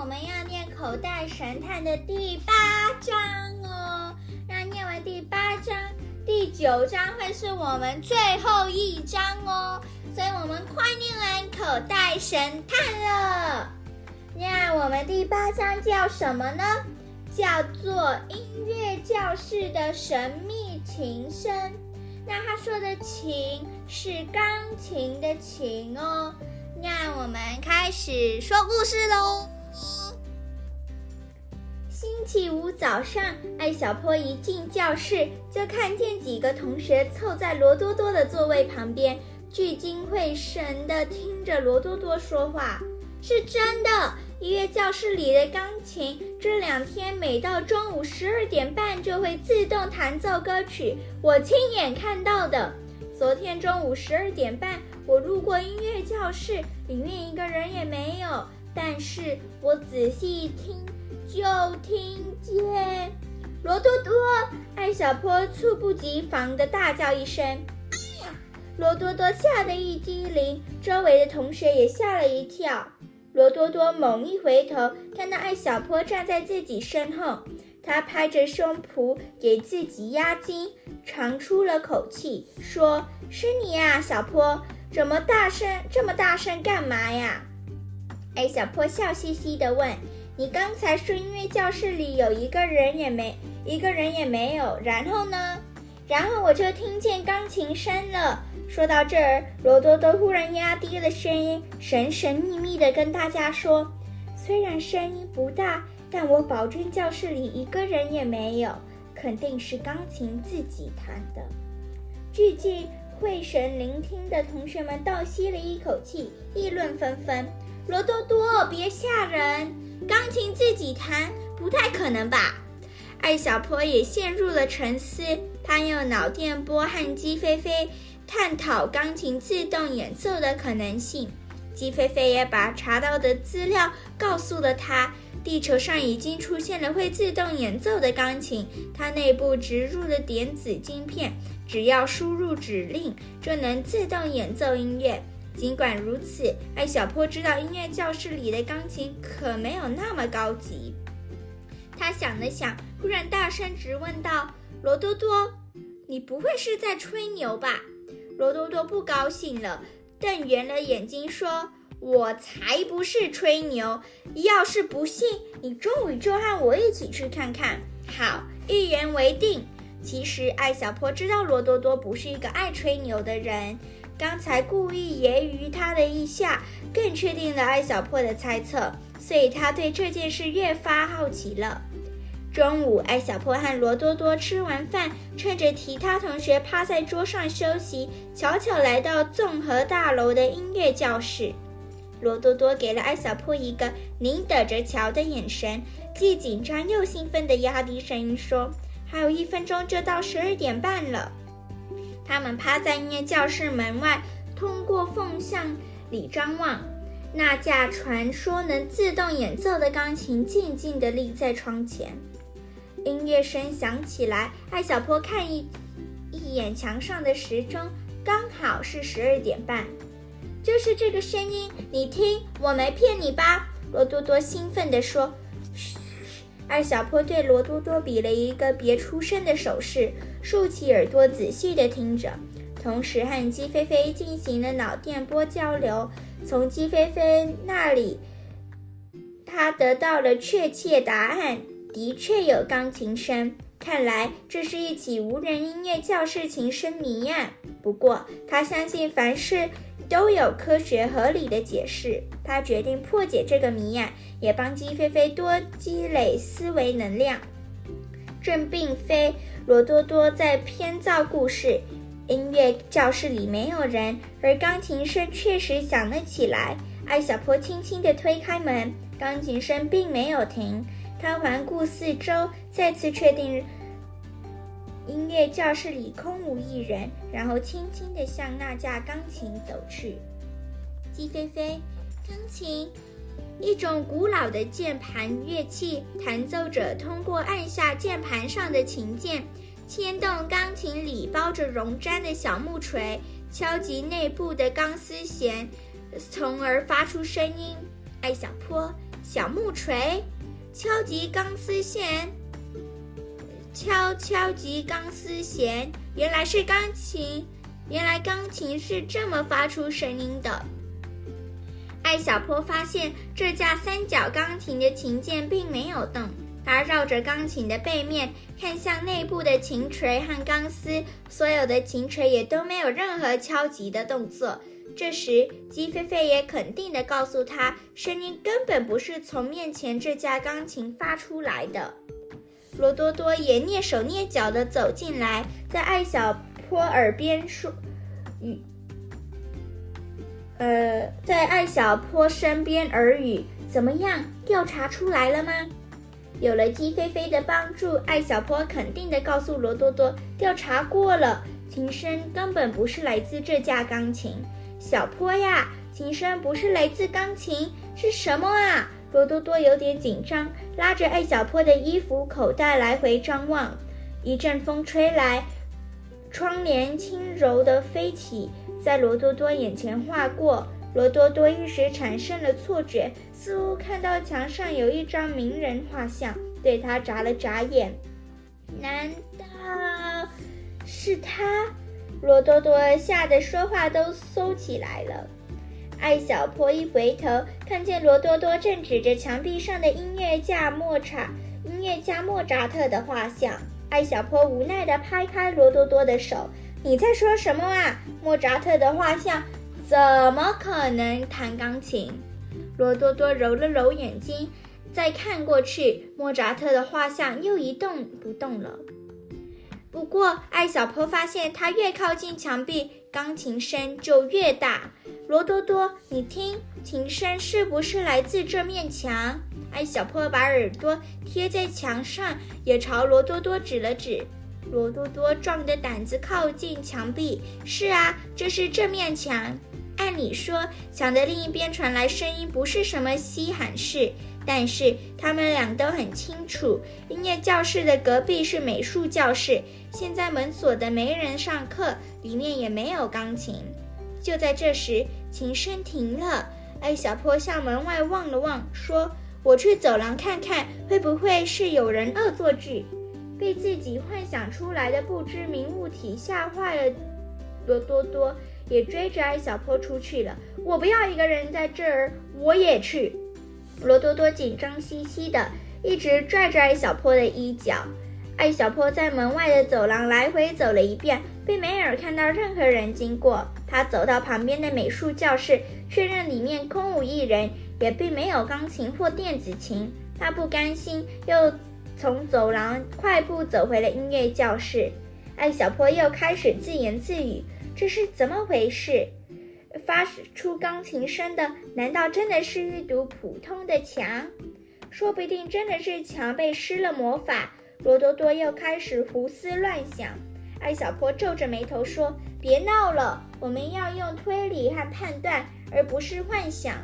我们要念口袋神探的第八章哦。那念完第八章，第九章会是我们最后一章哦。所以我们快念完口袋神探了。那我们第八章叫什么呢？叫做音乐教室的神秘琴声。那他说的琴是钢琴的琴哦。那我们开始说故事喽。星期五早上，艾小坡一进教室，就看见几个同学凑在罗多多的座位旁边，聚精会神地听着罗多多说话。是真的，音乐教室里的钢琴这两天每到中午十二点半就会自动弹奏歌曲，我亲眼看到的。昨天中午十二点半，我路过音乐教室，里面一个人也没有。但是我仔细一听，就听见罗多多、艾小坡猝不及防地大叫一声：“！”罗多多吓得一激灵，周围的同学也吓了一跳。罗多多猛一回头，看到艾小坡站在自己身后，他拍着胸脯给自己压惊，长出了口气，说：“是你呀，小坡，怎么大声这么大声干嘛呀？”艾小坡笑嘻嘻地问：“你刚才说音乐教室里有一个人也没一个人也没有，然后呢？然后我就听见钢琴声了。”说到这儿，罗多多忽然压低了声音，神神秘秘地跟大家说：“虽然声音不大，但我保证教室里一个人也没有，肯定是钢琴自己弹的。”聚精会神聆听的同学们倒吸了一口气，议论纷纷。罗多多，别吓人！钢琴自己弹不太可能吧？艾小坡也陷入了沉思。他用脑电波和鸡飞飞探讨钢琴自动演奏的可能性。鸡飞飞也把查到的资料告诉了他。地球上已经出现了会自动演奏的钢琴，它内部植入了点子晶片，只要输入指令就能自动演奏音乐。尽管如此，艾小坡知道音乐教室里的钢琴可没有那么高级。他想了想，忽然大声直问道：“罗多多，你不会是在吹牛吧？”罗多多不高兴了，瞪圆了眼睛说：“我才不是吹牛！要是不信，你中午就和我一起去看看。”好，一言为定。其实艾小坡知道罗多多不是一个爱吹牛的人。刚才故意揶揄他的一下，更确定了艾小破的猜测，所以他对这件事越发好奇了。中午，艾小破和罗多多吃完饭，趁着其他同学趴在桌上休息，悄悄来到综合大楼的音乐教室。罗多多给了艾小破一个“您等着瞧”的眼神，既紧张又兴奋地压低声音说：“还有一分钟就到十二点半了。”他们趴在音乐教室门外，通过缝向里张望。那架传说能自动演奏的钢琴静静地立在窗前。音乐声响起来，艾小坡看一一眼墙上的时钟，刚好是十二点半。就是这个声音，你听，我没骗你吧？罗多多兴奋地说。艾小坡对罗多多比了一个别出声的手势，竖起耳朵仔细地听着，同时和鸡飞飞进行了脑电波交流。从鸡飞飞那里，他得到了确切答案：的确有钢琴声。看来这是一起无人音乐教室琴声谜案。不过他相信凡事都有科学合理的解释。他决定破解这个谜案。也帮鸡飞飞多积累思维能量。这并非罗多多在编造故事。音乐教室里没有人，而钢琴声确实响了起来。艾小坡轻轻地推开门，钢琴声并没有停。他环顾四周，再次确定音乐教室里空无一人，然后轻轻地向那架钢琴走去。鸡飞飞，钢琴。一种古老的键盘乐器，弹奏者通过按下键盘上的琴键，牵动钢琴里包着绒毡的小木锤，敲击内部的钢丝弦，从而发出声音。艾小坡，小木锤，敲击钢丝弦，敲敲击钢丝弦，原来是钢琴，原来钢琴是这么发出声音的。艾小坡发现这架三角钢琴的琴键并没有动。他绕着钢琴的背面看向内部的琴锤和钢丝，所有的琴锤也都没有任何敲击的动作。这时，鸡飞飞也肯定地告诉他，声音根本不是从面前这架钢琴发出来的。罗多多也蹑手蹑脚地走进来，在艾小坡耳边说：“语，呃，在艾小坡身边耳语，怎么样？调查出来了吗？”有了鸡飞飞的帮助，艾小坡肯定地告诉罗多多：“调查过了，琴声根本不是来自这架钢琴。”小坡呀，琴声不是来自钢琴，是什么啊？罗多多有点紧张，拉着艾小坡的衣服口袋来回张望。一阵风吹来，窗帘轻柔地飞起，在罗多多眼前划过。罗多多一时产生了错觉，似乎看到墙上有一张名人画像，对他眨了眨眼。难道是他？罗多多吓得说话都收起来了。艾小坡一回头，看见罗多多正指着墙壁上的音乐家莫查音乐家莫扎特的画像。艾小坡无奈地拍开罗多多的手：“你在说什么啊？莫扎特的画像？”怎么可能弹钢琴？罗多多揉了揉眼睛，再看过去，莫扎特的画像又一动不动了。不过，艾小坡发现，他越靠近墙壁，钢琴声就越大。罗多多，你听，琴声是不是来自这面墙？艾小坡把耳朵贴在墙上，也朝罗多多指了指。罗多多壮着胆子靠近墙壁。是啊，这是这面墙。按理说，墙的另一边传来声音不是什么稀罕事，但是他们俩都很清楚，音乐教室的隔壁是美术教室。现在门锁的，没人上课，里面也没有钢琴。就在这时，琴声停了。艾小坡向门外望了望，说：“我去走廊看看，会不会是有人恶作剧，被自己幻想出来的不知名物体吓坏了？”多多多。也追着艾小坡出去了。我不要一个人在这儿，我也去。罗多多紧张兮兮的，一直拽着艾小坡的衣角。艾小坡在门外的走廊来回走了一遍，并没有看到任何人经过。他走到旁边的美术教室，确认里面空无一人，也并没有钢琴或电子琴。他不甘心，又从走廊快步走回了音乐教室。艾小坡又开始自言自语。这是怎么回事？发出钢琴声的，难道真的是一堵普通的墙？说不定真的是墙被施了魔法。罗多多又开始胡思乱想。艾小坡皱着眉头说：“别闹了，我们要用推理和判断，而不是幻想。”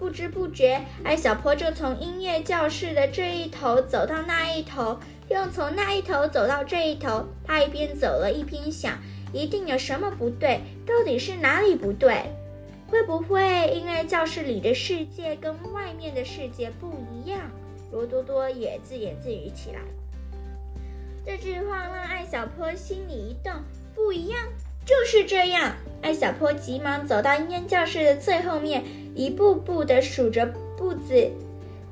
不知不觉，艾小坡就从音乐教室的这一头走到那一头，又从那一头走到这一头。他一边走了一边想。一定有什么不对，到底是哪里不对？会不会因为教室里的世界跟外面的世界不一样？罗多多也自言自语起来。这句话让艾小坡心里一动，不一样，就是这样。艾小坡急忙走到音乐教室的最后面，一步步地数着步子，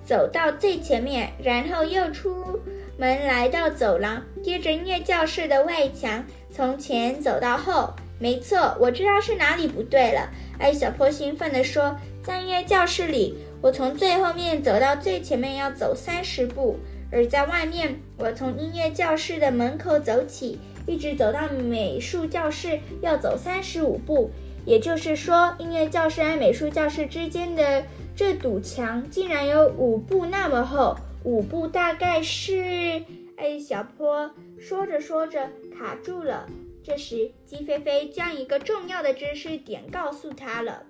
走到最前面，然后又出门来到走廊，贴着音乐教室的外墙。从前走到后，没错，我知道是哪里不对了。艾小坡兴奋地说：“在音乐教室里，我从最后面走到最前面要走三十步；而在外面，我从音乐教室的门口走起，一直走到美术教室要走三十五步。也就是说，音乐教室和美术教室之间的这堵墙竟然有五步那么厚。五步大概是……哎小坡说着说着。”卡住了。这时，鸡飞飞将一个重要的知识点告诉他了。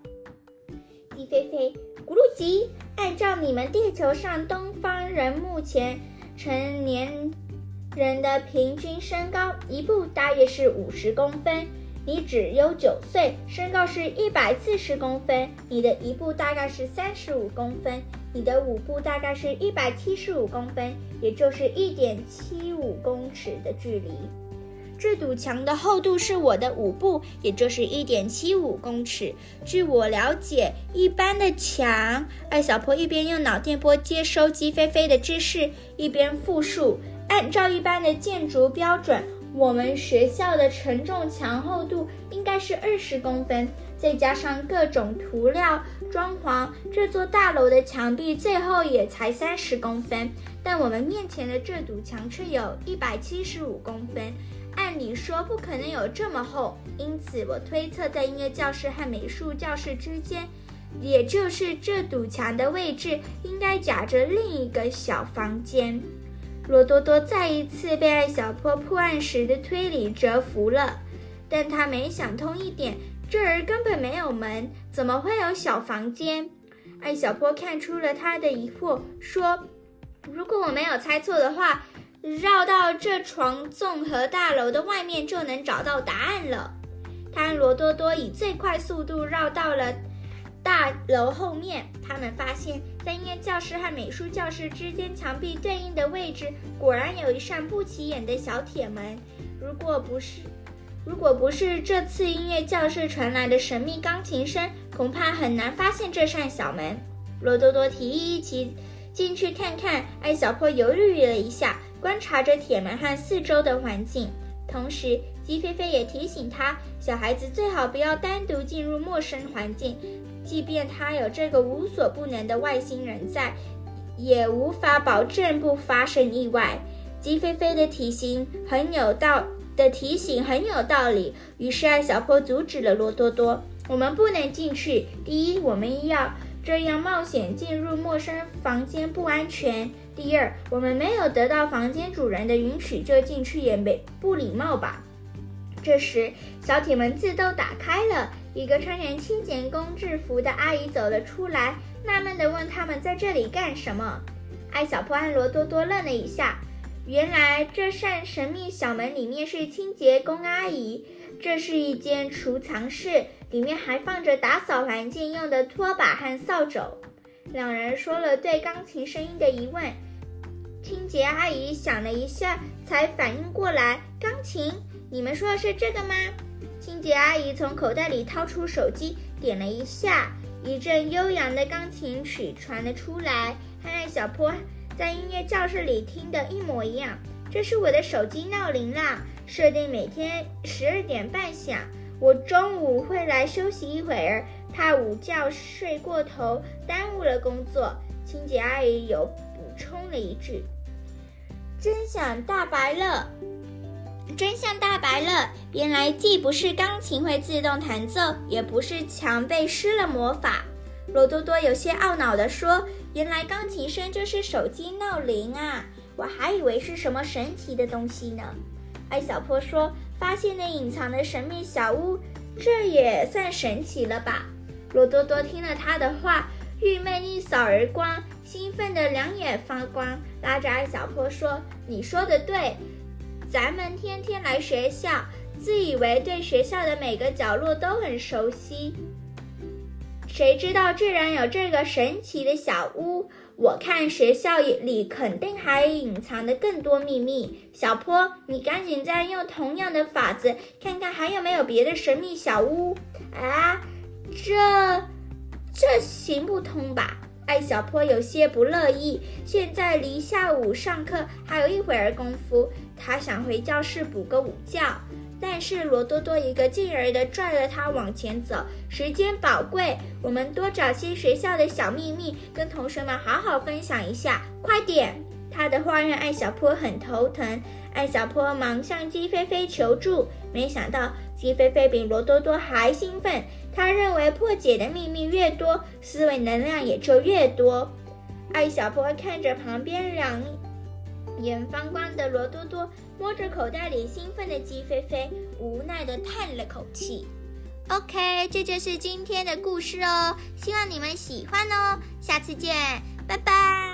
鸡飞飞，咕噜吉，按照你们地球上东方人目前成年人的平均身高，一步大约是五十公分。你只有九岁，身高是一百四十公分，你的一步大概是三十五公分。你的舞步大概是一百七十五公分，也就是一点七五公尺的距离。这堵墙的厚度是我的五步，也就是一点七五公尺。据我了解，一般的墙，艾小坡一边用脑电波接收鸡飞飞的知识，一边复述。按照一般的建筑标准，我们学校的承重墙厚度应该是二十公分，再加上各种涂料装潢，这座大楼的墙壁最后也才三十公分。但我们面前的这堵墙却有一百七十五公分。按理说不可能有这么厚，因此我推测在音乐教室和美术教室之间，也就是这堵墙的位置，应该夹着另一个小房间。罗多多再一次被艾小坡破案时的推理折服了，但他没想通一点：这儿根本没有门，怎么会有小房间？艾小坡看出了他的疑惑，说：“如果我没有猜错的话。”绕到这床综合大楼的外面就能找到答案了。他罗多多以最快速度绕到了大楼后面。他们发现，在音乐教室和美术教室之间墙壁对应的位置，果然有一扇不起眼的小铁门。如果不是，如果不是这次音乐教室传来的神秘钢琴声，恐怕很难发现这扇小门。罗多多提议一起进去看看。艾小坡犹豫了一下。观察着铁门和四周的环境，同时鸡飞飞也提醒他，小孩子最好不要单独进入陌生环境，即便他有这个无所不能的外星人在，也无法保证不发生意外。鸡飞飞的提醒很有道，的提醒很有道理。于是艾小坡阻止了罗多多：“我们不能进去。第一，我们要。”这样冒险进入陌生房间不安全。第二，我们没有得到房间主人的允许就进去也没不礼貌吧？这时，小铁门自动打开了，一个穿着清洁工制服的阿姨走了出来，纳闷地问他们在这里干什么。艾小坡和罗多多愣了一下，原来这扇神秘小门里面是清洁工阿姨。这是一间储藏室，里面还放着打扫环境用的拖把和扫帚。两人说了对钢琴声音的疑问。清洁阿姨想了一下，才反应过来：“钢琴？你们说的是这个吗？”清洁阿姨从口袋里掏出手机，点了一下，一阵悠扬的钢琴曲传了出来，和艾小坡在音乐教室里听的一模一样。这是我的手机闹铃啦。设定每天十二点半响。我中午会来休息一会儿，怕午觉睡过头耽误了工作。清洁阿姨有补充了一句：“真相大白了，真相大白了。原来既不是钢琴会自动弹奏，也不是墙被施了魔法。”罗多多有些懊恼地说：“原来钢琴声就是手机闹铃啊！我还以为是什么神奇的东西呢。”艾小坡说：“发现了隐藏的神秘小屋，这也算神奇了吧？”罗多多听了他的话，郁闷一扫而光，兴奋的两眼发光，拉着艾小坡说：“你说的对，咱们天天来学校，自以为对学校的每个角落都很熟悉，谁知道居然有这个神奇的小屋？”我看学校里肯定还隐藏着更多秘密。小坡，你赶紧再用同样的法子，看看还有没有别的神秘小屋。啊，这这行不通吧？艾小坡有些不乐意。现在离下午上课还有一会儿功夫，他想回教室补个午觉。但是罗多多一个劲儿地拽着他往前走，时间宝贵，我们多找些学校的小秘密，跟同学们好好分享一下。快点！他的话让艾小坡很头疼。艾小坡忙向鸡飞飞求助，没想到鸡飞飞比罗多多还兴奋。他认为破解的秘密越多，思维能量也就越多。艾小坡看着旁边两。眼放光的罗多多摸着口袋里兴奋的鸡飞飞，无奈的叹了口气。OK，这就是今天的故事哦，希望你们喜欢哦，下次见，拜拜。